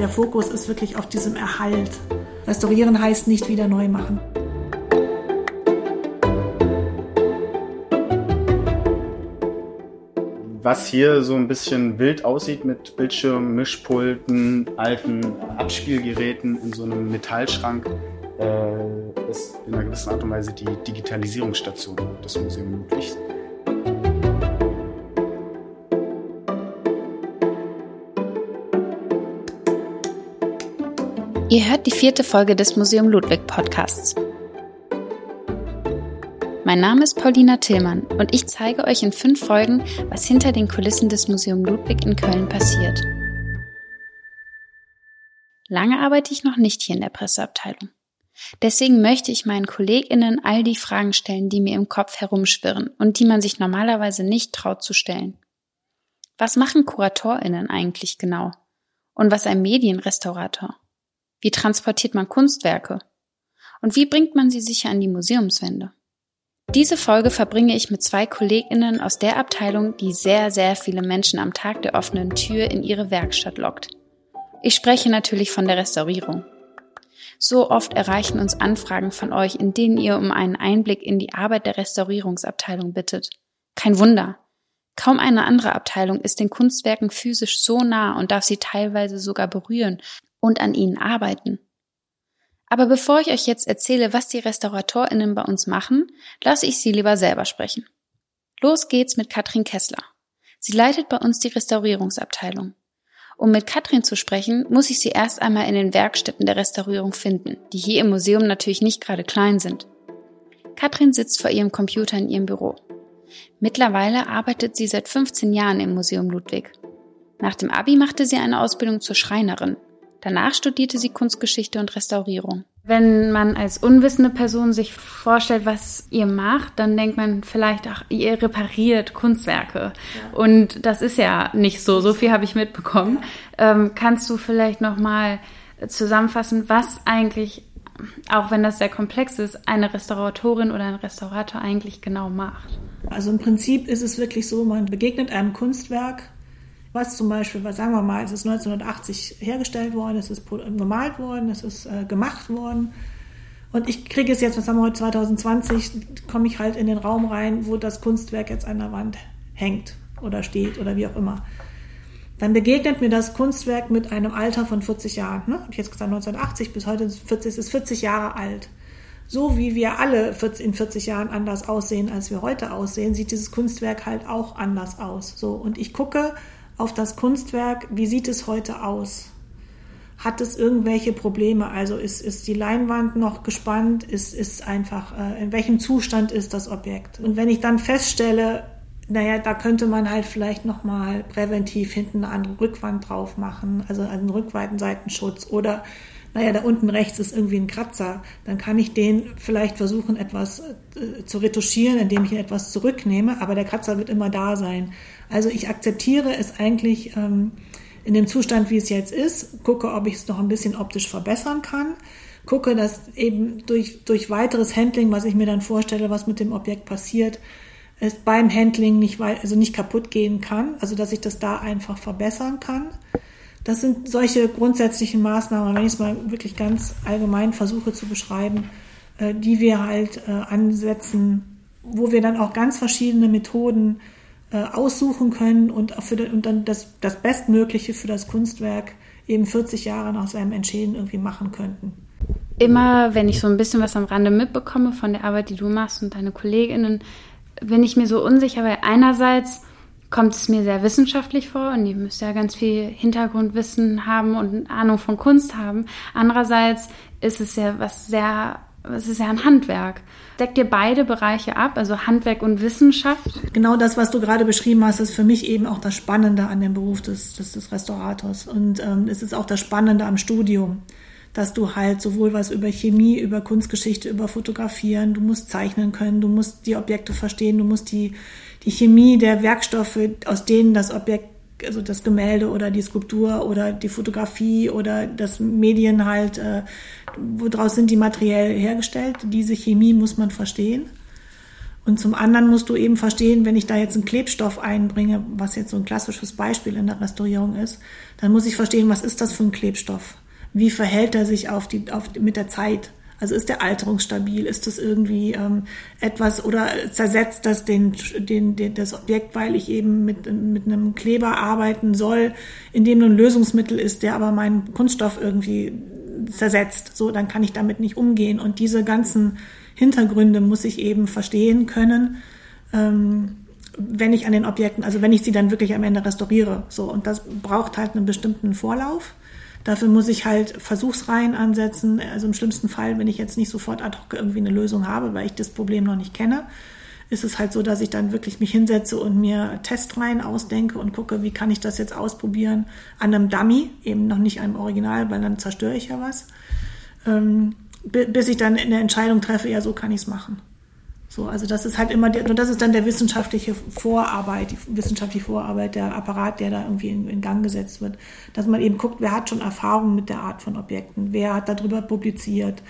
der Fokus ist wirklich auf diesem Erhalt. Restaurieren heißt nicht wieder neu machen. Was hier so ein bisschen wild aussieht mit Bildschirmen, Mischpulten, alten Abspielgeräten in so einem Metallschrank, äh, ist in einer gewissen Art und Weise die Digitalisierungsstation des Museums Ludwigs. Ihr hört die vierte Folge des Museum Ludwig Podcasts. Mein Name ist Paulina Tillmann und ich zeige euch in fünf Folgen, was hinter den Kulissen des Museum Ludwig in Köln passiert. Lange arbeite ich noch nicht hier in der Presseabteilung. Deswegen möchte ich meinen KollegInnen all die Fragen stellen, die mir im Kopf herumschwirren und die man sich normalerweise nicht traut zu stellen. Was machen KuratorInnen eigentlich genau? Und was ein Medienrestaurator? Wie transportiert man Kunstwerke? Und wie bringt man sie sicher an die Museumswände? Diese Folge verbringe ich mit zwei KollegInnen aus der Abteilung, die sehr, sehr viele Menschen am Tag der offenen Tür in ihre Werkstatt lockt. Ich spreche natürlich von der Restaurierung. So oft erreichen uns Anfragen von euch, in denen ihr um einen Einblick in die Arbeit der Restaurierungsabteilung bittet. Kein Wunder. Kaum eine andere Abteilung ist den Kunstwerken physisch so nah und darf sie teilweise sogar berühren und an ihnen arbeiten. Aber bevor ich euch jetzt erzähle, was die RestauratorInnen bei uns machen, lasse ich sie lieber selber sprechen. Los geht's mit Katrin Kessler. Sie leitet bei uns die Restaurierungsabteilung. Um mit Katrin zu sprechen, muss ich sie erst einmal in den Werkstätten der Restaurierung finden, die hier im Museum natürlich nicht gerade klein sind. Katrin sitzt vor ihrem Computer in ihrem Büro. Mittlerweile arbeitet sie seit 15 Jahren im Museum Ludwig. Nach dem Abi machte sie eine Ausbildung zur Schreinerin Danach studierte sie Kunstgeschichte und Restaurierung. Wenn man als unwissende Person sich vorstellt, was ihr macht, dann denkt man vielleicht, ach, ihr repariert Kunstwerke. Ja. Und das ist ja nicht so. So viel habe ich mitbekommen. Ähm, kannst du vielleicht noch mal zusammenfassen, was eigentlich, auch wenn das sehr komplex ist, eine Restauratorin oder ein Restaurator eigentlich genau macht? Also im Prinzip ist es wirklich so, man begegnet einem Kunstwerk was zum Beispiel, was sagen wir mal, es ist 1980 hergestellt worden, es ist gemalt worden, es ist äh, gemacht worden. Und ich kriege es jetzt, was haben wir heute, 2020, komme ich halt in den Raum rein, wo das Kunstwerk jetzt an der Wand hängt oder steht oder wie auch immer. Dann begegnet mir das Kunstwerk mit einem Alter von 40 Jahren. Ne? Habe ich jetzt gesagt, 1980 bis heute 40, es ist 40 Jahre alt. So wie wir alle in 40 Jahren anders aussehen, als wir heute aussehen, sieht dieses Kunstwerk halt auch anders aus. So. Und ich gucke, auf das Kunstwerk, wie sieht es heute aus? Hat es irgendwelche Probleme? Also ist, ist die Leinwand noch gespannt? Ist, ist einfach, äh, in welchem Zustand ist das Objekt? Und wenn ich dann feststelle, naja, da könnte man halt vielleicht nochmal präventiv hinten eine andere Rückwand drauf machen, also einen Rückweitenseitenschutz oder naja, da unten rechts ist irgendwie ein Kratzer, dann kann ich den vielleicht versuchen, etwas äh, zu retuschieren, indem ich ihn etwas zurücknehme, aber der Kratzer wird immer da sein. Also ich akzeptiere es eigentlich ähm, in dem Zustand, wie es jetzt ist, gucke, ob ich es noch ein bisschen optisch verbessern kann, gucke, dass eben durch, durch weiteres Handling, was ich mir dann vorstelle, was mit dem Objekt passiert, es beim Handling nicht, also nicht kaputt gehen kann, also dass ich das da einfach verbessern kann. Das sind solche grundsätzlichen Maßnahmen, wenn ich es mal wirklich ganz allgemein versuche zu beschreiben, äh, die wir halt äh, ansetzen, wo wir dann auch ganz verschiedene Methoden äh, aussuchen können und, für, und dann das, das Bestmögliche für das Kunstwerk eben 40 Jahre nach seinem Entstehen irgendwie machen könnten. Immer, wenn ich so ein bisschen was am Rande mitbekomme von der Arbeit, die du machst und deine Kolleginnen, bin ich mir so unsicher, weil einerseits kommt es mir sehr wissenschaftlich vor und ihr müsst ja ganz viel Hintergrundwissen haben und Ahnung von Kunst haben. Andererseits ist es ja was sehr, es ist ja ein Handwerk. Deckt ihr beide Bereiche ab, also Handwerk und Wissenschaft? Genau das, was du gerade beschrieben hast, ist für mich eben auch das Spannende an dem Beruf des, des, des Restaurators. Und ähm, es ist auch das Spannende am Studium dass du halt sowohl was über Chemie, über Kunstgeschichte, über Fotografieren, du musst zeichnen können, du musst die Objekte verstehen, du musst die, die Chemie der Werkstoffe, aus denen das Objekt, also das Gemälde oder die Skulptur oder die Fotografie oder das Medien halt, äh, woraus sind die materiell hergestellt, diese Chemie muss man verstehen. Und zum anderen musst du eben verstehen, wenn ich da jetzt einen Klebstoff einbringe, was jetzt so ein klassisches Beispiel in der Restaurierung ist, dann muss ich verstehen, was ist das für ein Klebstoff? Wie verhält er sich auf die, auf, mit der Zeit? Also ist der alterungsstabil? Ist das irgendwie ähm, etwas oder zersetzt das den, den, den, das Objekt, weil ich eben mit, mit einem Kleber arbeiten soll, in dem nur ein Lösungsmittel ist, der aber meinen Kunststoff irgendwie zersetzt. So, dann kann ich damit nicht umgehen. Und diese ganzen Hintergründe muss ich eben verstehen können, ähm, wenn ich an den Objekten, also wenn ich sie dann wirklich am Ende restauriere. So, und das braucht halt einen bestimmten Vorlauf. Dafür muss ich halt Versuchsreihen ansetzen. Also im schlimmsten Fall, wenn ich jetzt nicht sofort ad hoc irgendwie eine Lösung habe, weil ich das Problem noch nicht kenne, ist es halt so, dass ich dann wirklich mich hinsetze und mir Testreihen ausdenke und gucke, wie kann ich das jetzt ausprobieren an einem Dummy, eben noch nicht einem Original, weil dann zerstöre ich ja was. Ähm, bis ich dann eine Entscheidung treffe, ja, so kann ich es machen. So, also das ist halt immer der, und das ist dann der wissenschaftliche Vorarbeit, die wissenschaftliche Vorarbeit, der Apparat, der da irgendwie in, in, Gang gesetzt wird. Dass man eben guckt, wer hat schon Erfahrung mit der Art von Objekten, wer hat darüber publiziert,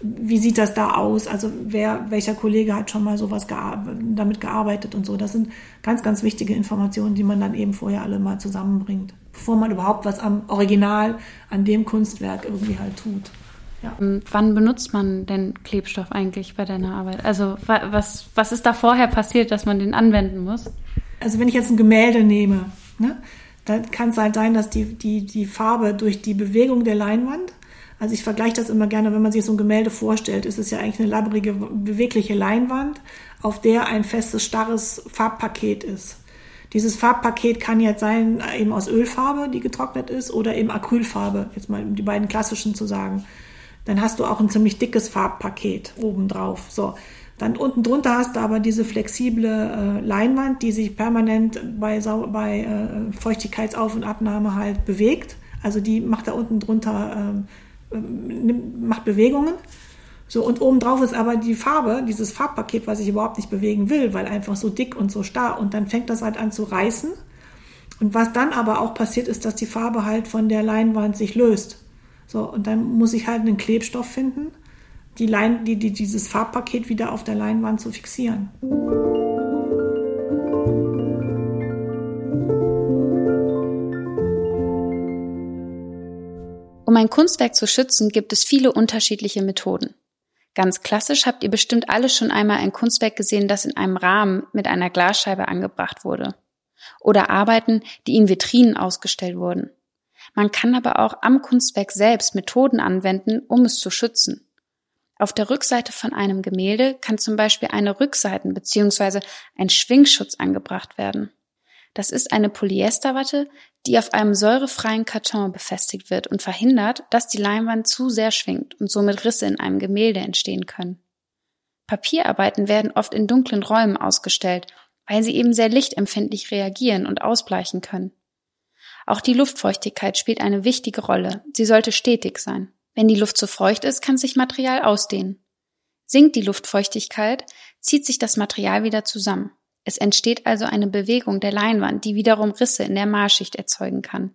wie sieht das da aus, also wer, welcher Kollege hat schon mal sowas gear damit gearbeitet und so. Das sind ganz, ganz wichtige Informationen, die man dann eben vorher alle mal zusammenbringt, bevor man überhaupt was am Original, an dem Kunstwerk irgendwie halt tut. Ja. Ähm, wann benutzt man denn Klebstoff eigentlich bei deiner Arbeit? Also was, was ist da vorher passiert, dass man den anwenden muss? Also wenn ich jetzt ein Gemälde nehme, ne, dann kann es halt sein, dass die, die, die Farbe durch die Bewegung der Leinwand, also ich vergleiche das immer gerne, wenn man sich so ein Gemälde vorstellt, ist es ja eigentlich eine labbrige, bewegliche Leinwand, auf der ein festes, starres Farbpaket ist. Dieses Farbpaket kann jetzt sein, eben aus Ölfarbe, die getrocknet ist, oder eben Acrylfarbe, jetzt mal die beiden klassischen zu sagen dann hast du auch ein ziemlich dickes Farbpaket obendrauf. So. Dann unten drunter hast du aber diese flexible äh, Leinwand, die sich permanent bei, Sau bei äh, Feuchtigkeitsauf- und Abnahme halt bewegt. Also die macht da unten drunter, äh, macht Bewegungen. So, und obendrauf ist aber die Farbe, dieses Farbpaket, was ich überhaupt nicht bewegen will, weil einfach so dick und so starr. Und dann fängt das halt an zu reißen. Und was dann aber auch passiert, ist, dass die Farbe halt von der Leinwand sich löst. So, und dann muss ich halt einen Klebstoff finden, die Lein, die, die, dieses Farbpaket wieder auf der Leinwand zu fixieren. Um ein Kunstwerk zu schützen, gibt es viele unterschiedliche Methoden. Ganz klassisch habt ihr bestimmt alle schon einmal ein Kunstwerk gesehen, das in einem Rahmen mit einer Glasscheibe angebracht wurde. Oder Arbeiten, die in Vitrinen ausgestellt wurden. Man kann aber auch am Kunstwerk selbst Methoden anwenden, um es zu schützen. Auf der Rückseite von einem Gemälde kann zum Beispiel eine Rückseiten- bzw. ein Schwingschutz angebracht werden. Das ist eine Polyesterwatte, die auf einem säurefreien Karton befestigt wird und verhindert, dass die Leinwand zu sehr schwingt und somit Risse in einem Gemälde entstehen können. Papierarbeiten werden oft in dunklen Räumen ausgestellt, weil sie eben sehr lichtempfindlich reagieren und ausbleichen können. Auch die Luftfeuchtigkeit spielt eine wichtige Rolle. Sie sollte stetig sein. Wenn die Luft zu feucht ist, kann sich Material ausdehnen. Sinkt die Luftfeuchtigkeit, zieht sich das Material wieder zusammen. Es entsteht also eine Bewegung der Leinwand, die wiederum Risse in der Malschicht erzeugen kann.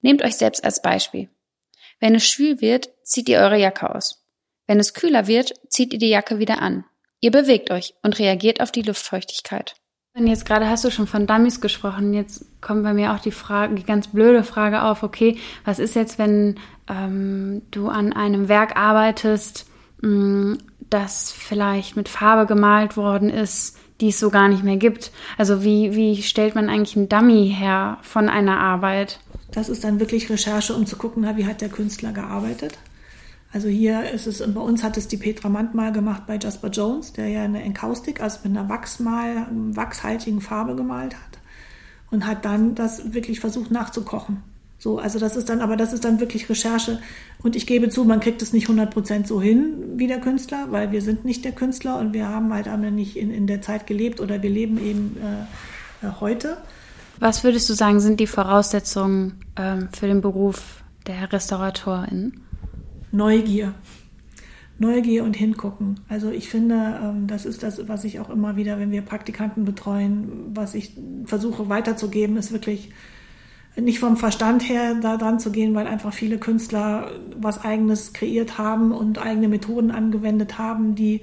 Nehmt euch selbst als Beispiel. Wenn es schwül wird, zieht ihr eure Jacke aus. Wenn es kühler wird, zieht ihr die Jacke wieder an. Ihr bewegt euch und reagiert auf die Luftfeuchtigkeit. Und jetzt gerade hast du schon von Dummies gesprochen. Jetzt kommt bei mir auch die Frage, die ganz blöde Frage auf. Okay, was ist jetzt, wenn ähm, du an einem Werk arbeitest, mh, mm, das vielleicht mit Farbe gemalt worden ist, die es so gar nicht mehr gibt? Also wie, wie stellt man eigentlich einen Dummy her von einer Arbeit? Das ist dann wirklich Recherche, um zu gucken, wie hat der Künstler gearbeitet. Also hier ist es, bei uns hat es die Petra Mandmal gemacht bei Jasper Jones, der ja eine Enkaustik, also mit einer Wachsmal, wachshaltigen Farbe gemalt hat und hat dann das wirklich versucht nachzukochen. So, also das ist dann, aber das ist dann wirklich Recherche. Und ich gebe zu, man kriegt es nicht 100% so hin wie der Künstler, weil wir sind nicht der Künstler und wir haben halt aber nicht in, in der Zeit gelebt oder wir leben eben äh, äh heute. Was würdest du sagen, sind die Voraussetzungen ähm, für den Beruf der Restauratorin? Neugier. Neugier und hingucken. Also ich finde, ähm, das ist das, was ich auch immer wieder, wenn wir Praktikanten betreuen, was ich versuche weiterzugeben, ist wirklich nicht vom Verstand her da dran zu gehen, weil einfach viele Künstler was eigenes kreiert haben und eigene Methoden angewendet haben, die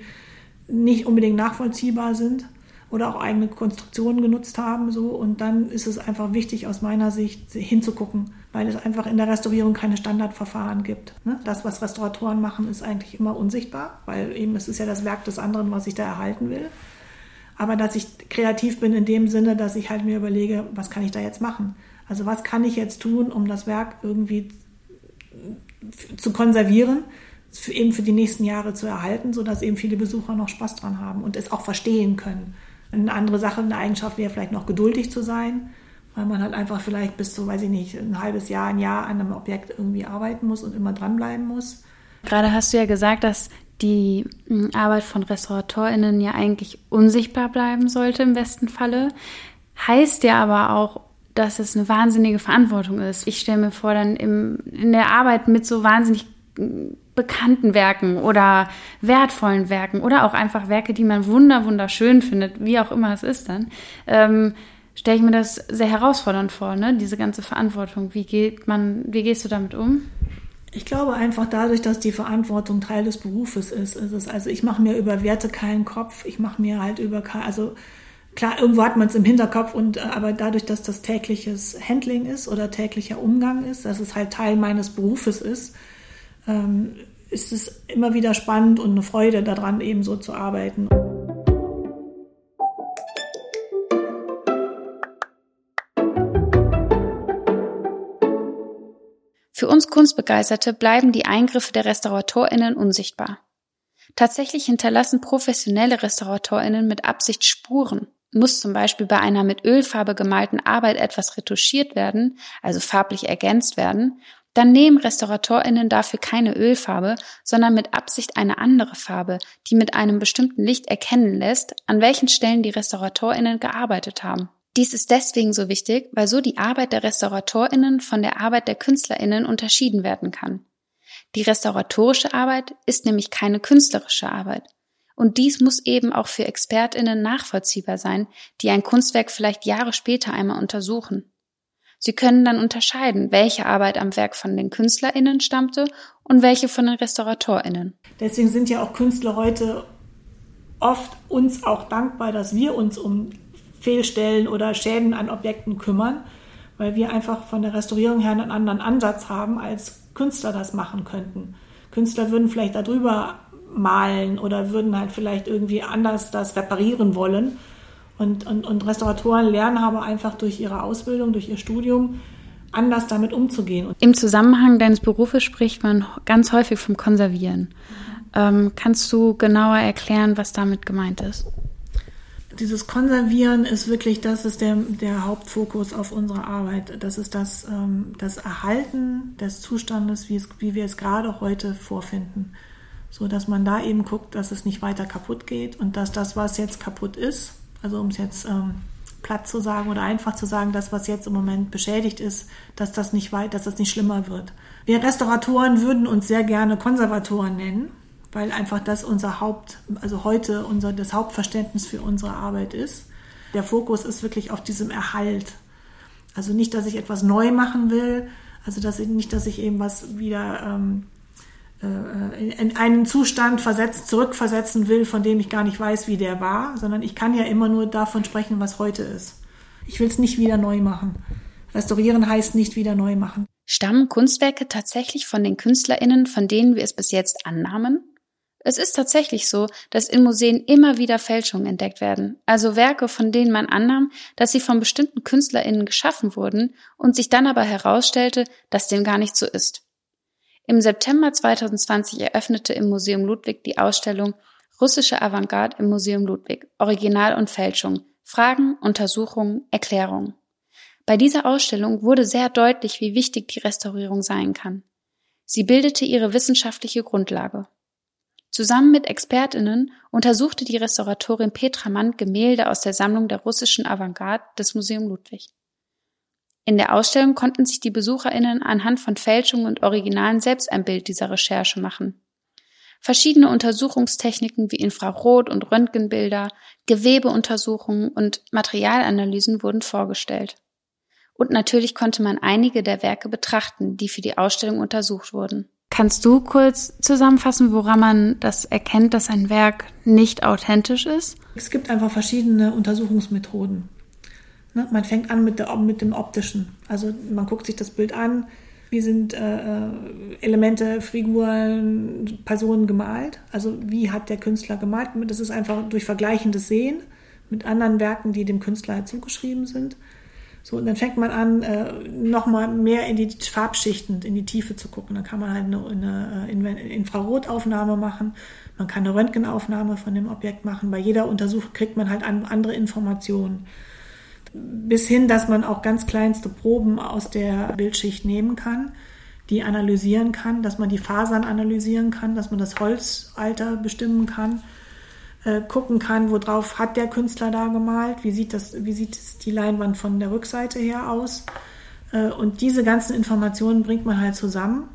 nicht unbedingt nachvollziehbar sind oder auch eigene Konstruktionen genutzt haben. So. Und dann ist es einfach wichtig, aus meiner Sicht hinzugucken, weil es einfach in der Restaurierung keine Standardverfahren gibt. Ne? Das, was Restauratoren machen, ist eigentlich immer unsichtbar, weil eben es ist ja das Werk des anderen, was ich da erhalten will. Aber dass ich kreativ bin in dem Sinne, dass ich halt mir überlege, was kann ich da jetzt machen? Also was kann ich jetzt tun, um das Werk irgendwie zu konservieren, eben für die nächsten Jahre zu erhalten, sodass eben viele Besucher noch Spaß dran haben und es auch verstehen können. Eine andere Sache, eine Eigenschaft wäre vielleicht noch geduldig zu sein, weil man halt einfach vielleicht bis zu, weiß ich nicht, ein halbes Jahr, ein Jahr an einem Objekt irgendwie arbeiten muss und immer dranbleiben muss. Gerade hast du ja gesagt, dass die hm, Arbeit von RestauratorInnen ja eigentlich unsichtbar bleiben sollte im besten Falle. Heißt ja aber auch, dass es eine wahnsinnige Verantwortung ist. Ich stelle mir vor, dann im, in der Arbeit mit so wahnsinnig hm, bekannten Werken oder wertvollen Werken oder auch einfach Werke, die man wunder wunderschön findet, wie auch immer es ist dann, ähm, stelle ich mir das sehr herausfordernd vor, ne? Diese ganze Verantwortung. Wie geht man, wie gehst du damit um? Ich glaube einfach dadurch, dass die Verantwortung Teil des Berufes ist, ist es, also ich mache mir über Werte keinen Kopf, ich mache mir halt über, also klar, irgendwo hat man es im Hinterkopf und, äh, aber dadurch, dass das tägliches Handling ist oder täglicher Umgang ist, dass es halt Teil meines Berufes ist, ähm, ist es immer wieder spannend und eine Freude daran, eben so zu arbeiten. Für uns Kunstbegeisterte bleiben die Eingriffe der RestauratorInnen unsichtbar. Tatsächlich hinterlassen professionelle RestauratorInnen mit Absicht Spuren. Muss zum Beispiel bei einer mit Ölfarbe gemalten Arbeit etwas retuschiert werden, also farblich ergänzt werden, dann nehmen RestauratorInnen dafür keine Ölfarbe, sondern mit Absicht eine andere Farbe, die mit einem bestimmten Licht erkennen lässt, an welchen Stellen die RestauratorInnen gearbeitet haben. Dies ist deswegen so wichtig, weil so die Arbeit der Restauratorinnen von der Arbeit der Künstlerinnen unterschieden werden kann. Die restauratorische Arbeit ist nämlich keine künstlerische Arbeit. Und dies muss eben auch für Expertinnen nachvollziehbar sein, die ein Kunstwerk vielleicht Jahre später einmal untersuchen. Sie können dann unterscheiden, welche Arbeit am Werk von den Künstlerinnen stammte und welche von den Restauratorinnen. Deswegen sind ja auch Künstler heute oft uns auch dankbar, dass wir uns um Fehlstellen oder Schäden an Objekten kümmern, weil wir einfach von der Restaurierung her einen anderen Ansatz haben, als Künstler das machen könnten. Künstler würden vielleicht darüber malen oder würden halt vielleicht irgendwie anders das reparieren wollen. Und, und, und Restauratoren lernen aber einfach durch ihre Ausbildung, durch ihr Studium, anders damit umzugehen. Im Zusammenhang deines Berufes spricht man ganz häufig vom Konservieren. Mhm. Ähm, kannst du genauer erklären, was damit gemeint ist? Dieses Konservieren ist wirklich, das ist der, der Hauptfokus auf unserer Arbeit. Das ist das, ähm, das Erhalten des Zustandes, wie, es, wie wir es gerade heute vorfinden. So dass man da eben guckt, dass es nicht weiter kaputt geht und dass das, was jetzt kaputt ist, also um es jetzt ähm, platt zu sagen oder einfach zu sagen, das, was jetzt im Moment beschädigt ist, dass das nicht weit, dass das nicht schlimmer wird. Wir Restauratoren würden uns sehr gerne Konservatoren nennen weil einfach das unser Haupt, also heute unser, das Hauptverständnis für unsere Arbeit ist. Der Fokus ist wirklich auf diesem Erhalt. Also nicht, dass ich etwas neu machen will, also dass ich, nicht, dass ich eben was wieder ähm, äh, in einen Zustand versetzt, zurückversetzen will, von dem ich gar nicht weiß, wie der war, sondern ich kann ja immer nur davon sprechen, was heute ist. Ich will es nicht wieder neu machen. Restaurieren heißt nicht wieder neu machen. Stammen Kunstwerke tatsächlich von den KünstlerInnen, von denen wir es bis jetzt annahmen? Es ist tatsächlich so, dass in Museen immer wieder Fälschungen entdeckt werden, also Werke, von denen man annahm, dass sie von bestimmten KünstlerInnen geschaffen wurden und sich dann aber herausstellte, dass dem gar nicht so ist. Im September 2020 eröffnete im Museum Ludwig die Ausstellung Russische Avantgarde im Museum Ludwig, Original und Fälschung, Fragen, Untersuchungen, Erklärungen. Bei dieser Ausstellung wurde sehr deutlich, wie wichtig die Restaurierung sein kann. Sie bildete ihre wissenschaftliche Grundlage. Zusammen mit Expertinnen untersuchte die Restauratorin Petra Mann Gemälde aus der Sammlung der russischen Avantgarde des Museum Ludwig. In der Ausstellung konnten sich die Besucherinnen anhand von Fälschungen und Originalen selbst ein Bild dieser Recherche machen. Verschiedene Untersuchungstechniken wie Infrarot- und Röntgenbilder, Gewebeuntersuchungen und Materialanalysen wurden vorgestellt. Und natürlich konnte man einige der Werke betrachten, die für die Ausstellung untersucht wurden. Kannst du kurz zusammenfassen, woran man das erkennt, dass ein Werk nicht authentisch ist? Es gibt einfach verschiedene Untersuchungsmethoden. Ne? Man fängt an mit, der, mit dem Optischen. Also man guckt sich das Bild an, wie sind äh, äh, Elemente, Figuren, Personen gemalt. Also wie hat der Künstler gemalt? Das ist einfach durch vergleichendes Sehen mit anderen Werken, die dem Künstler zugeschrieben sind. So, und dann fängt man an, äh, nochmal mehr in die Farbschichten, in die Tiefe zu gucken. Dann kann man halt eine, eine Infrarotaufnahme machen, man kann eine Röntgenaufnahme von dem Objekt machen. Bei jeder Untersuchung kriegt man halt andere Informationen. Bis hin, dass man auch ganz kleinste Proben aus der Bildschicht nehmen kann, die analysieren kann, dass man die Fasern analysieren kann, dass man das Holzalter bestimmen kann äh, gucken kann, worauf hat der Künstler da gemalt, wie sieht das, wie sieht die Leinwand von der Rückseite her aus. Äh, und diese ganzen Informationen bringt man halt zusammen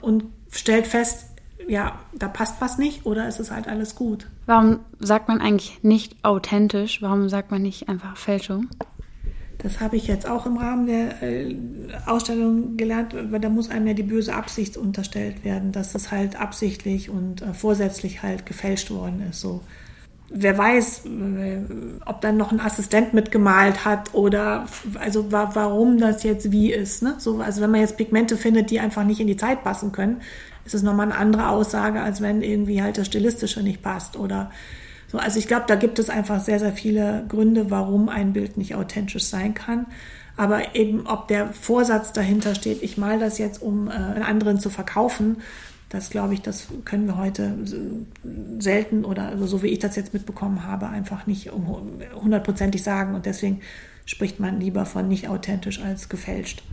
und stellt fest, ja, da passt was nicht oder ist es halt alles gut. Warum sagt man eigentlich nicht authentisch? Warum sagt man nicht einfach Fälschung? Das habe ich jetzt auch im Rahmen der äh, Ausstellung gelernt, weil da muss einem ja die böse Absicht unterstellt werden, dass es halt absichtlich und äh, vorsätzlich halt gefälscht worden ist. So wer weiß, äh, ob dann noch ein Assistent mitgemalt hat oder also warum das jetzt wie ist. Ne? So, also wenn man jetzt Pigmente findet, die einfach nicht in die Zeit passen können, ist es nochmal eine andere Aussage, als wenn irgendwie halt das Stilistische nicht passt oder so. Also ich glaube, da gibt es einfach sehr, sehr viele Gründe, warum ein Bild nicht authentisch sein kann. Aber eben, ob der Vorsatz dahinter steht, ich mal das jetzt, um äh, anderen zu verkaufen, das glaube ich, das können wir heute selten oder also so wie ich das jetzt mitbekommen habe, einfach nicht hundertprozentig sagen. Und deswegen spricht man lieber von nicht authentisch als gefälscht.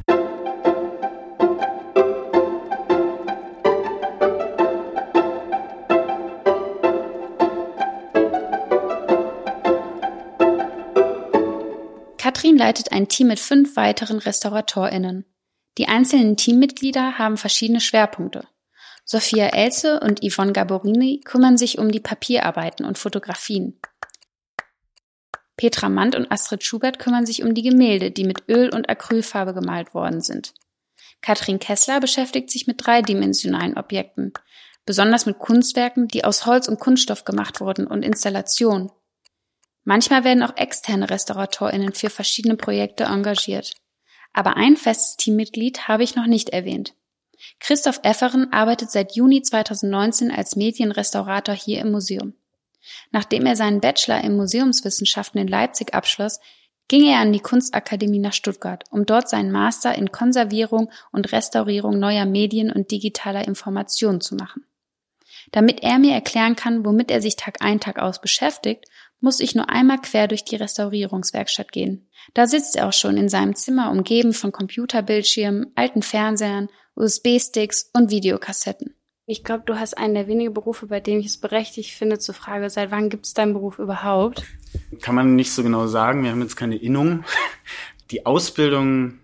Katrin leitet ein Team mit fünf weiteren RestauratorInnen. Die einzelnen Teammitglieder haben verschiedene Schwerpunkte. Sophia Elze und Yvonne Gaborini kümmern sich um die Papierarbeiten und Fotografien. Petra Mand und Astrid Schubert kümmern sich um die Gemälde, die mit Öl und Acrylfarbe gemalt worden sind. Katrin Kessler beschäftigt sich mit dreidimensionalen Objekten, besonders mit Kunstwerken, die aus Holz und Kunststoff gemacht wurden und Installationen. Manchmal werden auch externe RestauratorInnen für verschiedene Projekte engagiert. Aber ein festes Teammitglied habe ich noch nicht erwähnt. Christoph Efferen arbeitet seit Juni 2019 als Medienrestaurator hier im Museum. Nachdem er seinen Bachelor in Museumswissenschaften in Leipzig abschloss, ging er an die Kunstakademie nach Stuttgart, um dort seinen Master in Konservierung und Restaurierung neuer Medien und digitaler Informationen zu machen. Damit er mir erklären kann, womit er sich Tag ein, Tag aus beschäftigt, muss ich nur einmal quer durch die Restaurierungswerkstatt gehen. Da sitzt er auch schon in seinem Zimmer umgeben von Computerbildschirmen, alten Fernsehern USB-Sticks und Videokassetten. Ich glaube, du hast einen der wenigen Berufe, bei denen ich es berechtigt finde, zur Frage, seit wann gibt es deinen Beruf überhaupt? Kann man nicht so genau sagen. Wir haben jetzt keine Innung. Die Ausbildung,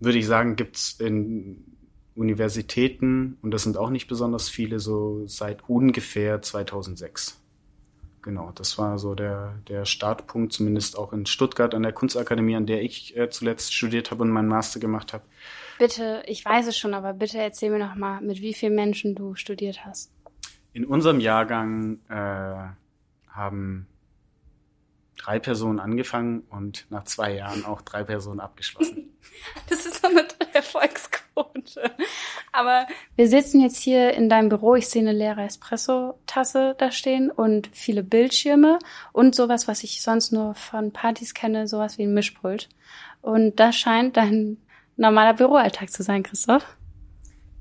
würde ich sagen, gibt es in Universitäten, und das sind auch nicht besonders viele, so seit ungefähr 2006. Genau, das war so der, der Startpunkt, zumindest auch in Stuttgart an der Kunstakademie, an der ich äh, zuletzt studiert habe und meinen Master gemacht habe. Bitte, ich weiß es schon, aber bitte erzähl mir noch mal, mit wie vielen Menschen du studiert hast. In unserem Jahrgang äh, haben drei Personen angefangen und nach zwei Jahren auch drei Personen abgeschlossen. das ist so eine Erfolgsquote. Aber wir sitzen jetzt hier in deinem Büro. Ich sehe eine leere Espresso-Tasse da stehen und viele Bildschirme und sowas, was ich sonst nur von Partys kenne, sowas wie ein Mischpult. Und das scheint dein normaler Büroalltag zu sein, Christoph?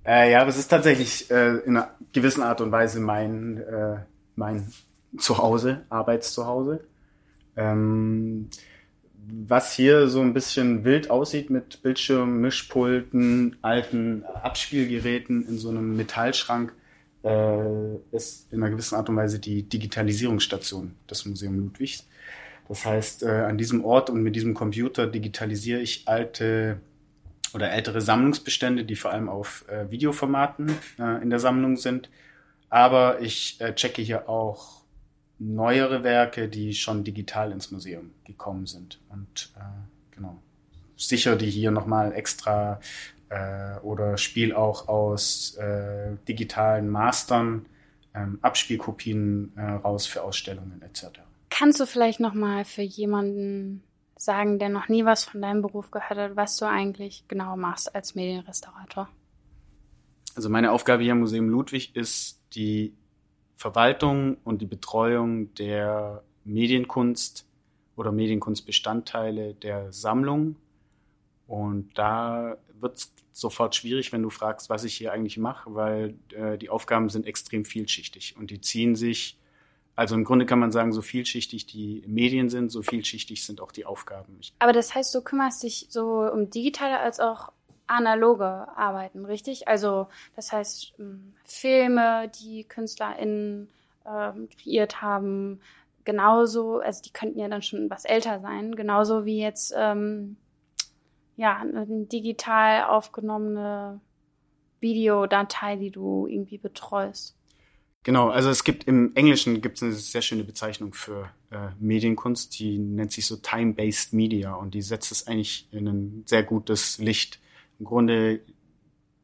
Äh, ja, aber es ist tatsächlich äh, in einer gewissen Art und Weise mein, äh, mein Zuhause, Arbeitszuhause. Ähm, was hier so ein bisschen wild aussieht mit Bildschirmen, Mischpulten, alten Abspielgeräten in so einem Metallschrank, äh, ist in einer gewissen Art und Weise die Digitalisierungsstation des Museum Ludwigs. Das heißt, äh, an diesem Ort und mit diesem Computer digitalisiere ich alte oder ältere Sammlungsbestände, die vor allem auf äh, Videoformaten äh, in der Sammlung sind. Aber ich äh, checke hier auch neuere Werke, die schon digital ins Museum gekommen sind. Und äh, genau, sicher die hier nochmal extra äh, oder spiele auch aus äh, digitalen Mastern ähm, Abspielkopien äh, raus für Ausstellungen etc. Kannst du vielleicht noch mal für jemanden sagen, der noch nie was von deinem Beruf gehört hat, was du eigentlich genau machst als Medienrestaurator? Also meine Aufgabe hier am Museum Ludwig ist die Verwaltung und die Betreuung der Medienkunst oder Medienkunstbestandteile der Sammlung. Und da wird es sofort schwierig, wenn du fragst, was ich hier eigentlich mache, weil äh, die Aufgaben sind extrem vielschichtig und die ziehen sich also im Grunde kann man sagen, so vielschichtig die Medien sind, so vielschichtig sind auch die Aufgaben. Aber das heißt, du kümmerst dich so um digitale als auch analoge Arbeiten, richtig? Also das heißt, ähm, Filme, die KünstlerInnen ähm, kreiert haben, genauso, also die könnten ja dann schon was älter sein, genauso wie jetzt ähm, ja eine digital aufgenommene Videodatei, die du irgendwie betreust. Genau, also es gibt im Englischen gibt es eine sehr schöne Bezeichnung für äh, Medienkunst, die nennt sich so Time-Based Media und die setzt es eigentlich in ein sehr gutes Licht. Im Grunde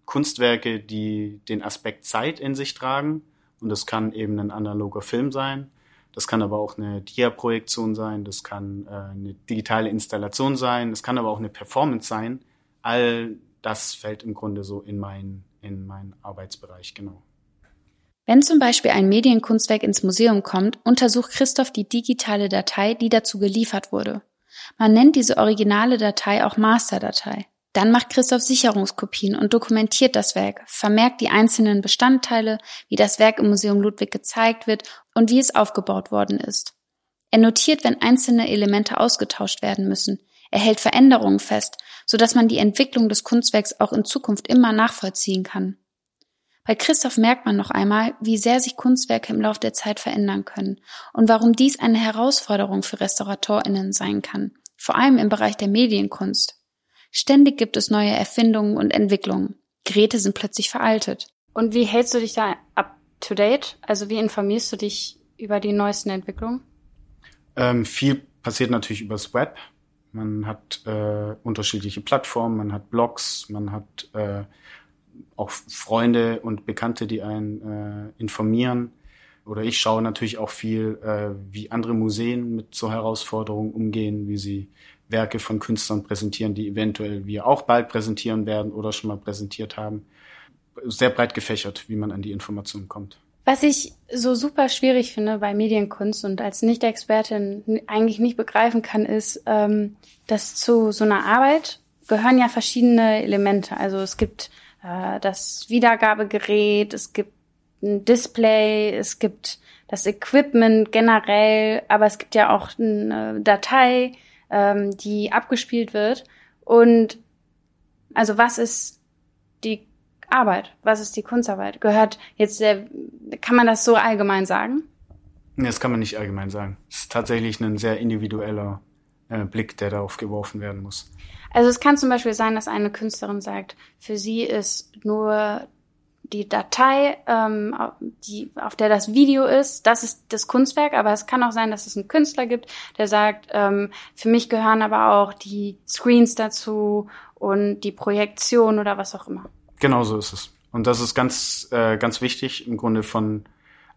Kunstwerke, die den Aspekt Zeit in sich tragen und das kann eben ein analoger Film sein, das kann aber auch eine Dia-Projektion sein, das kann äh, eine digitale Installation sein, das kann aber auch eine Performance sein. All das fällt im Grunde so in meinen in meinen Arbeitsbereich, genau. Wenn zum Beispiel ein Medienkunstwerk ins Museum kommt, untersucht Christoph die digitale Datei, die dazu geliefert wurde. Man nennt diese originale Datei auch Masterdatei. Dann macht Christoph Sicherungskopien und dokumentiert das Werk, vermerkt die einzelnen Bestandteile, wie das Werk im Museum Ludwig gezeigt wird und wie es aufgebaut worden ist. Er notiert, wenn einzelne Elemente ausgetauscht werden müssen. Er hält Veränderungen fest, sodass man die Entwicklung des Kunstwerks auch in Zukunft immer nachvollziehen kann. Bei Christoph merkt man noch einmal, wie sehr sich Kunstwerke im Laufe der Zeit verändern können und warum dies eine Herausforderung für RestauratorInnen sein kann, vor allem im Bereich der Medienkunst. Ständig gibt es neue Erfindungen und Entwicklungen. Geräte sind plötzlich veraltet. Und wie hältst du dich da up to date? Also wie informierst du dich über die neuesten Entwicklungen? Ähm, viel passiert natürlich übers Web. Man hat äh, unterschiedliche Plattformen, man hat Blogs, man hat äh, auch Freunde und Bekannte, die einen äh, informieren. Oder ich schaue natürlich auch viel, äh, wie andere Museen mit so Herausforderungen umgehen, wie sie Werke von Künstlern präsentieren, die eventuell wir auch bald präsentieren werden oder schon mal präsentiert haben. Sehr breit gefächert, wie man an die Informationen kommt. Was ich so super schwierig finde bei Medienkunst und als Nicht-Expertin eigentlich nicht begreifen kann, ist, ähm, dass zu so einer Arbeit gehören ja verschiedene Elemente. Also es gibt äh, das Wiedergabegerät, es gibt ein Display, es gibt das Equipment generell, aber es gibt ja auch eine Datei, ähm, die abgespielt wird. Und also was ist die Arbeit? Was ist die Kunstarbeit? Gehört jetzt der, kann man das so allgemein sagen? Das kann man nicht allgemein sagen. Es ist tatsächlich ein sehr individueller äh, Blick, der darauf geworfen werden muss. Also es kann zum Beispiel sein, dass eine Künstlerin sagt, für sie ist nur die Datei, ähm, die, auf der das Video ist, das ist das Kunstwerk, aber es kann auch sein, dass es einen Künstler gibt, der sagt, ähm, für mich gehören aber auch die Screens dazu und die Projektion oder was auch immer. Genau so ist es. Und das ist ganz, äh, ganz wichtig, im Grunde von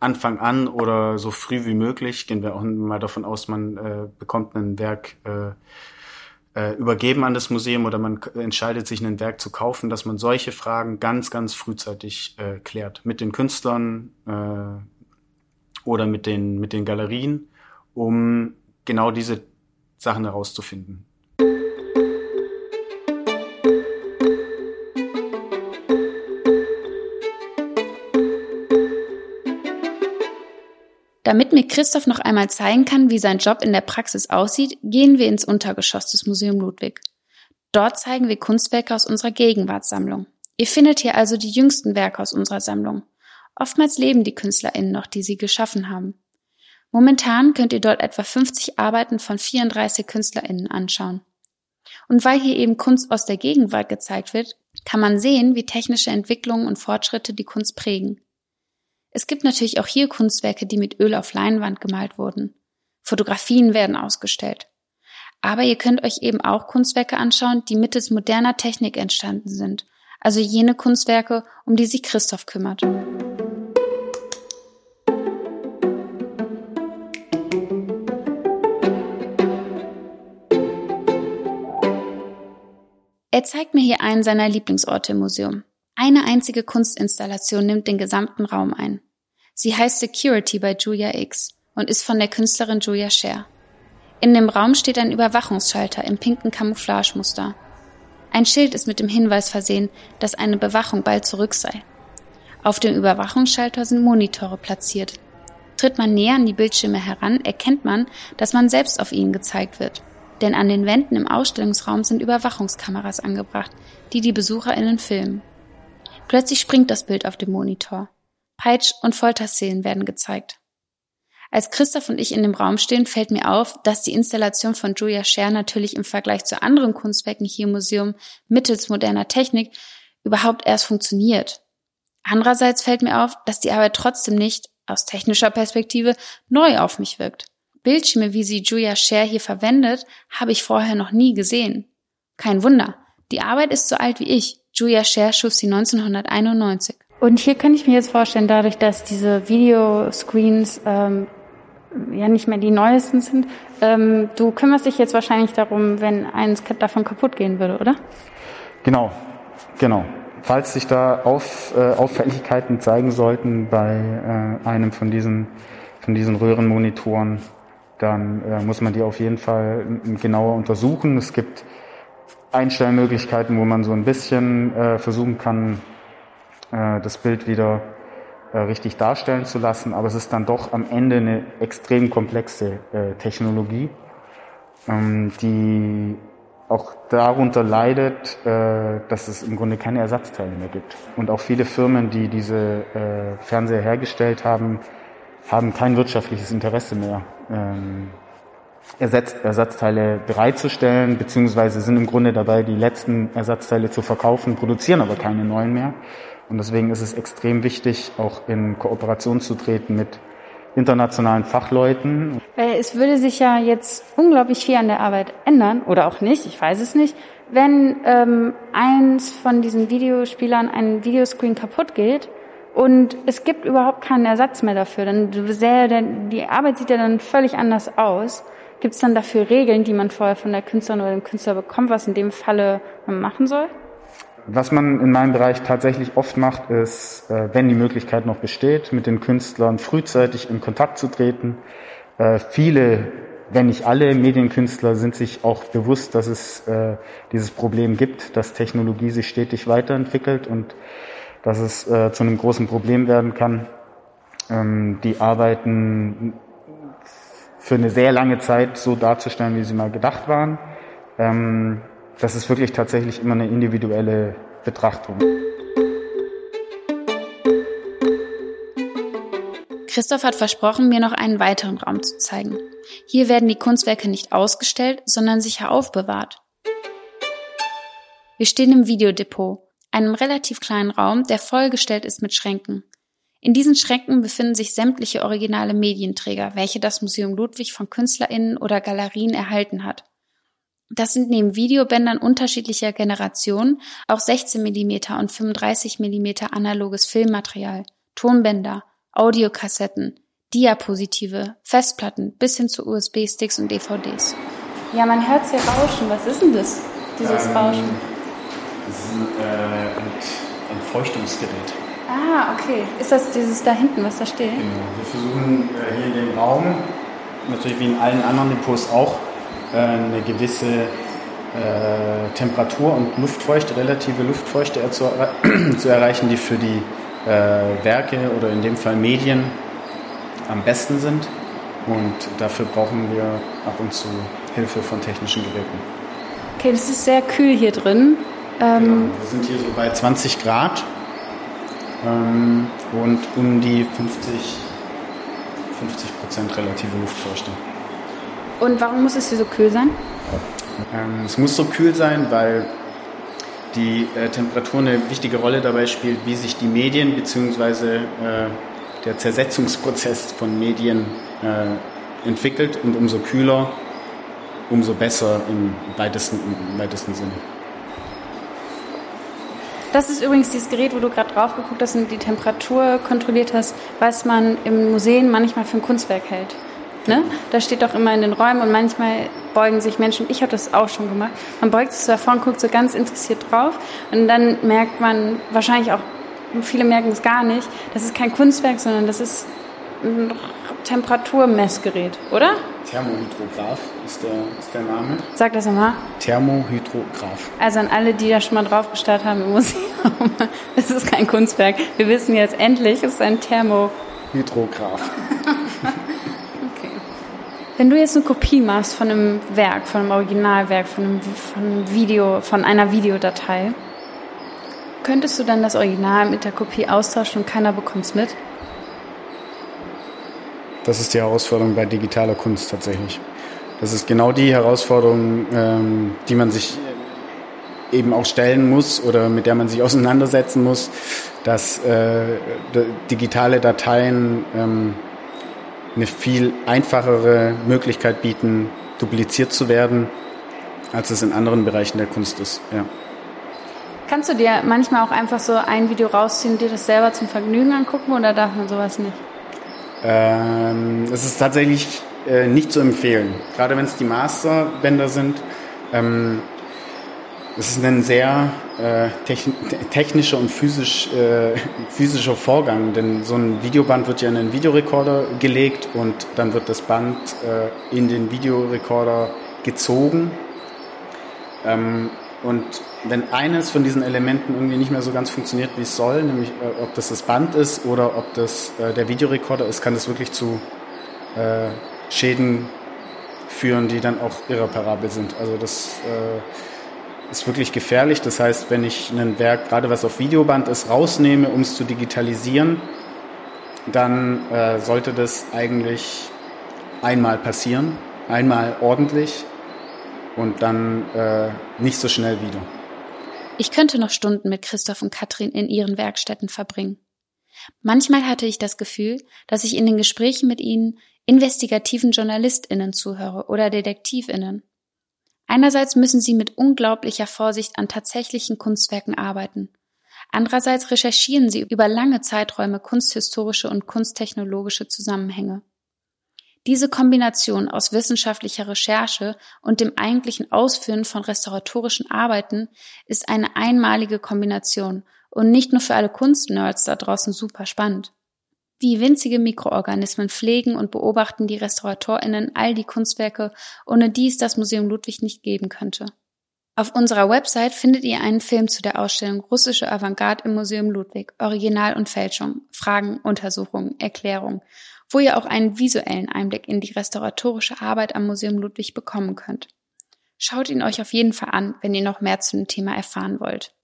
Anfang an oder so früh wie möglich, gehen wir auch mal davon aus, man äh, bekommt ein Werk äh, äh, übergeben an das Museum oder man entscheidet sich, ein Werk zu kaufen, dass man solche Fragen ganz, ganz frühzeitig äh, klärt. Mit den Künstlern äh, oder mit den, mit den Galerien, um genau diese Sachen herauszufinden. Damit mir Christoph noch einmal zeigen kann, wie sein Job in der Praxis aussieht, gehen wir ins Untergeschoss des Museum Ludwig. Dort zeigen wir Kunstwerke aus unserer Gegenwartssammlung. Ihr findet hier also die jüngsten Werke aus unserer Sammlung. Oftmals leben die KünstlerInnen noch, die sie geschaffen haben. Momentan könnt ihr dort etwa 50 Arbeiten von 34 KünstlerInnen anschauen. Und weil hier eben Kunst aus der Gegenwart gezeigt wird, kann man sehen, wie technische Entwicklungen und Fortschritte die Kunst prägen. Es gibt natürlich auch hier Kunstwerke, die mit Öl auf Leinwand gemalt wurden. Fotografien werden ausgestellt. Aber ihr könnt euch eben auch Kunstwerke anschauen, die mittels moderner Technik entstanden sind, also jene Kunstwerke, um die sich Christoph kümmert. Er zeigt mir hier einen seiner Lieblingsorte im Museum. Eine einzige Kunstinstallation nimmt den gesamten Raum ein. Sie heißt Security bei Julia X und ist von der Künstlerin Julia Scher. In dem Raum steht ein Überwachungsschalter im pinken Camouflagemuster. Ein Schild ist mit dem Hinweis versehen, dass eine Bewachung bald zurück sei. Auf dem Überwachungsschalter sind Monitore platziert. Tritt man näher an die Bildschirme heran, erkennt man, dass man selbst auf ihnen gezeigt wird denn an den Wänden im Ausstellungsraum sind Überwachungskameras angebracht, die die BesucherInnen filmen. Plötzlich springt das Bild auf dem Monitor. Peitsch- und Folterszenen werden gezeigt. Als Christoph und ich in dem Raum stehen, fällt mir auf, dass die Installation von Julia Scher natürlich im Vergleich zu anderen Kunstwerken hier im Museum mittels moderner Technik überhaupt erst funktioniert. Andererseits fällt mir auf, dass die Arbeit trotzdem nicht, aus technischer Perspektive, neu auf mich wirkt. Bildschirme, wie sie Julia Scher hier verwendet, habe ich vorher noch nie gesehen. Kein Wunder. Die Arbeit ist so alt wie ich. Julia Scher schuf sie 1991. Und hier könnte ich mir jetzt vorstellen, dadurch, dass diese Videoscreens ähm, ja nicht mehr die neuesten sind, ähm, du kümmerst dich jetzt wahrscheinlich darum, wenn eins davon kaputt gehen würde, oder? Genau, genau. Falls sich da Auf, äh, Auffälligkeiten zeigen sollten bei äh, einem von diesen, von diesen Röhrenmonitoren, dann äh, muss man die auf jeden Fall genauer untersuchen. Es gibt Einstellmöglichkeiten, wo man so ein bisschen äh, versuchen kann, äh, das Bild wieder äh, richtig darstellen zu lassen, aber es ist dann doch am Ende eine extrem komplexe äh, Technologie, ähm, die auch darunter leidet, äh, dass es im Grunde keine Ersatzteile mehr gibt. Und auch viele Firmen, die diese äh, Fernseher hergestellt haben, haben kein wirtschaftliches Interesse mehr, ähm, Ersatz, Ersatzteile bereitzustellen, beziehungsweise sind im Grunde dabei, die letzten Ersatzteile zu verkaufen, produzieren aber keine neuen mehr. Und deswegen ist es extrem wichtig, auch in Kooperation zu treten mit internationalen Fachleuten. Es würde sich ja jetzt unglaublich viel an der Arbeit ändern, oder auch nicht, ich weiß es nicht, wenn ähm, eins von diesen Videospielern ein Videoscreen kaputt geht und es gibt überhaupt keinen Ersatz mehr dafür. Dann denn, die Arbeit sieht ja dann völlig anders aus. Gibt es dann dafür Regeln, die man vorher von der Künstlerin oder dem Künstler bekommt, was in dem Falle man machen soll? Was man in meinem Bereich tatsächlich oft macht, ist, äh, wenn die Möglichkeit noch besteht, mit den Künstlern frühzeitig in Kontakt zu treten. Äh, viele, wenn nicht alle Medienkünstler sind sich auch bewusst, dass es äh, dieses Problem gibt, dass Technologie sich stetig weiterentwickelt und dass es zu einem großen Problem werden kann. Ähm, die Arbeiten für eine sehr lange Zeit so darzustellen, wie sie mal gedacht waren. Ähm, das ist wirklich tatsächlich immer eine individuelle Betrachtung. Christoph hat versprochen, mir noch einen weiteren Raum zu zeigen. Hier werden die Kunstwerke nicht ausgestellt, sondern sicher aufbewahrt. Wir stehen im Videodepot, einem relativ kleinen Raum, der vollgestellt ist mit Schränken. In diesen Schränken befinden sich sämtliche originale Medienträger, welche das Museum Ludwig von KünstlerInnen oder Galerien erhalten hat. Das sind neben Videobändern unterschiedlicher Generationen auch 16 mm und 35 mm analoges Filmmaterial, Tonbänder, Audiokassetten, Diapositive, Festplatten bis hin zu USB-Sticks und DVDs. Ja, man hört hier rauschen. Was ist denn das, dieses ähm, Rauschen? Das ist ein, äh, ein Feuchtungsgerät. Ah, okay. Ist das dieses da hinten, was da steht? Genau. Wir versuchen äh, hier in dem Raum, natürlich wie in allen anderen Depots auch, äh, eine gewisse äh, Temperatur und Luftfeuchte, relative Luftfeuchte zu, zu erreichen, die für die äh, Werke oder in dem Fall Medien am besten sind. Und dafür brauchen wir ab und zu Hilfe von technischen Geräten. Okay, das ist sehr kühl hier drin. Ähm, genau. Wir sind hier so bei 20 Grad ähm, und um die 50, 50 Prozent relative Luftfeuchte. Und warum muss es hier so kühl sein? Ähm, es muss so kühl sein, weil die äh, Temperatur eine wichtige Rolle dabei spielt, wie sich die Medien bzw. Äh, der Zersetzungsprozess von Medien äh, entwickelt und umso kühler, umso besser im weitesten, im weitesten Sinne. Das ist übrigens dieses Gerät, wo du gerade drauf geguckt hast und die Temperatur kontrolliert hast, was man im Museum manchmal für ein Kunstwerk hält. Ne? Da steht doch immer in den Räumen und manchmal beugen sich Menschen, ich habe das auch schon gemacht, man beugt sich so davor und guckt so ganz interessiert drauf und dann merkt man wahrscheinlich auch, viele merken es gar nicht, das ist kein Kunstwerk, sondern das ist ein Temperaturmessgerät, oder? Thermohydrograph ist der, ist der Name. Sag das nochmal. Thermohydrograph. Also an alle, die da schon mal drauf gestartet haben im Museum, das ist kein Kunstwerk. Wir wissen jetzt endlich, es ist ein Thermohydrograph. Wenn du jetzt eine Kopie machst von einem Werk, von einem Originalwerk, von einem, von einem Video, von einer Videodatei, könntest du dann das Original mit der Kopie austauschen und keiner bekommt es mit? Das ist die Herausforderung bei digitaler Kunst tatsächlich. Das ist genau die Herausforderung, ähm, die man sich eben auch stellen muss oder mit der man sich auseinandersetzen muss, dass äh, digitale Dateien ähm, eine viel einfachere Möglichkeit bieten, dupliziert zu werden, als es in anderen Bereichen der Kunst ist. Ja. Kannst du dir manchmal auch einfach so ein Video rausziehen, dir das selber zum Vergnügen angucken oder darf man sowas nicht? Ähm, es ist tatsächlich äh, nicht zu empfehlen, gerade wenn es die Masterbänder sind. Ähm, es ist ein sehr äh, technischer und physisch, äh, physischer Vorgang, denn so ein Videoband wird ja in einen Videorekorder gelegt und dann wird das Band äh, in den Videorekorder gezogen. Ähm, und wenn eines von diesen Elementen irgendwie nicht mehr so ganz funktioniert, wie es soll, nämlich äh, ob das das Band ist oder ob das äh, der Videorekorder ist, kann das wirklich zu äh, Schäden führen, die dann auch irreparabel sind. Also das äh, ist wirklich gefährlich. Das heißt, wenn ich ein Werk, gerade was auf Videoband ist, rausnehme, um es zu digitalisieren, dann äh, sollte das eigentlich einmal passieren, einmal ordentlich und dann äh, nicht so schnell wieder. Ich könnte noch Stunden mit Christoph und Katrin in ihren Werkstätten verbringen. Manchmal hatte ich das Gefühl, dass ich in den Gesprächen mit ihnen investigativen JournalistInnen zuhöre oder DetektivInnen. Einerseits müssen sie mit unglaublicher Vorsicht an tatsächlichen Kunstwerken arbeiten. Andererseits recherchieren sie über lange Zeiträume kunsthistorische und kunsttechnologische Zusammenhänge. Diese Kombination aus wissenschaftlicher Recherche und dem eigentlichen Ausführen von restauratorischen Arbeiten ist eine einmalige Kombination und nicht nur für alle Kunstnerds da draußen super spannend. Wie winzige Mikroorganismen pflegen und beobachten die RestauratorInnen all die Kunstwerke, ohne die es das Museum Ludwig nicht geben könnte. Auf unserer Website findet ihr einen Film zu der Ausstellung Russische Avantgarde im Museum Ludwig, Original und Fälschung, Fragen, Untersuchungen, Erklärung, wo ihr auch einen visuellen Einblick in die restauratorische Arbeit am Museum Ludwig bekommen könnt. Schaut ihn euch auf jeden Fall an, wenn ihr noch mehr zu dem Thema erfahren wollt.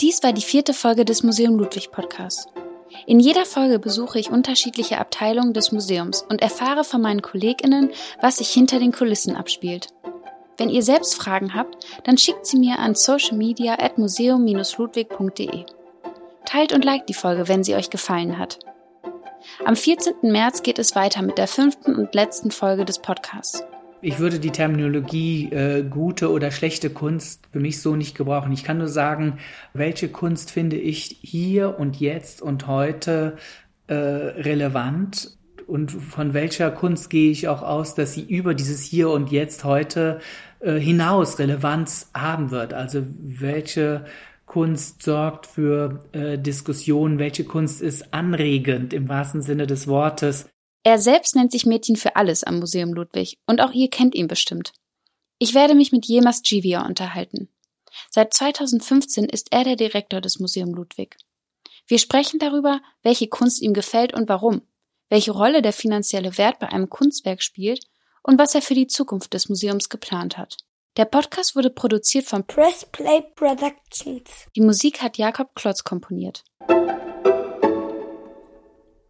Dies war die vierte Folge des Museum Ludwig Podcasts. In jeder Folge besuche ich unterschiedliche Abteilungen des Museums und erfahre von meinen KollegInnen, was sich hinter den Kulissen abspielt. Wenn ihr selbst Fragen habt, dann schickt sie mir an socialmedia at museum-ludwig.de. Teilt und liked die Folge, wenn sie euch gefallen hat. Am 14. März geht es weiter mit der fünften und letzten Folge des Podcasts. Ich würde die Terminologie äh, gute oder schlechte Kunst für mich so nicht gebrauchen. Ich kann nur sagen, welche Kunst finde ich hier und jetzt und heute äh, relevant und von welcher Kunst gehe ich auch aus, dass sie über dieses Hier und Jetzt heute äh, hinaus Relevanz haben wird. Also welche Kunst sorgt für äh, Diskussionen, welche Kunst ist anregend im wahrsten Sinne des Wortes. Er selbst nennt sich Mädchen für alles am Museum Ludwig und auch ihr kennt ihn bestimmt. Ich werde mich mit Jemas Givia unterhalten. Seit 2015 ist er der Direktor des Museum Ludwig. Wir sprechen darüber, welche Kunst ihm gefällt und warum, welche Rolle der finanzielle Wert bei einem Kunstwerk spielt und was er für die Zukunft des Museums geplant hat. Der Podcast wurde produziert von Press Play Productions. Die Musik hat Jakob Klotz komponiert.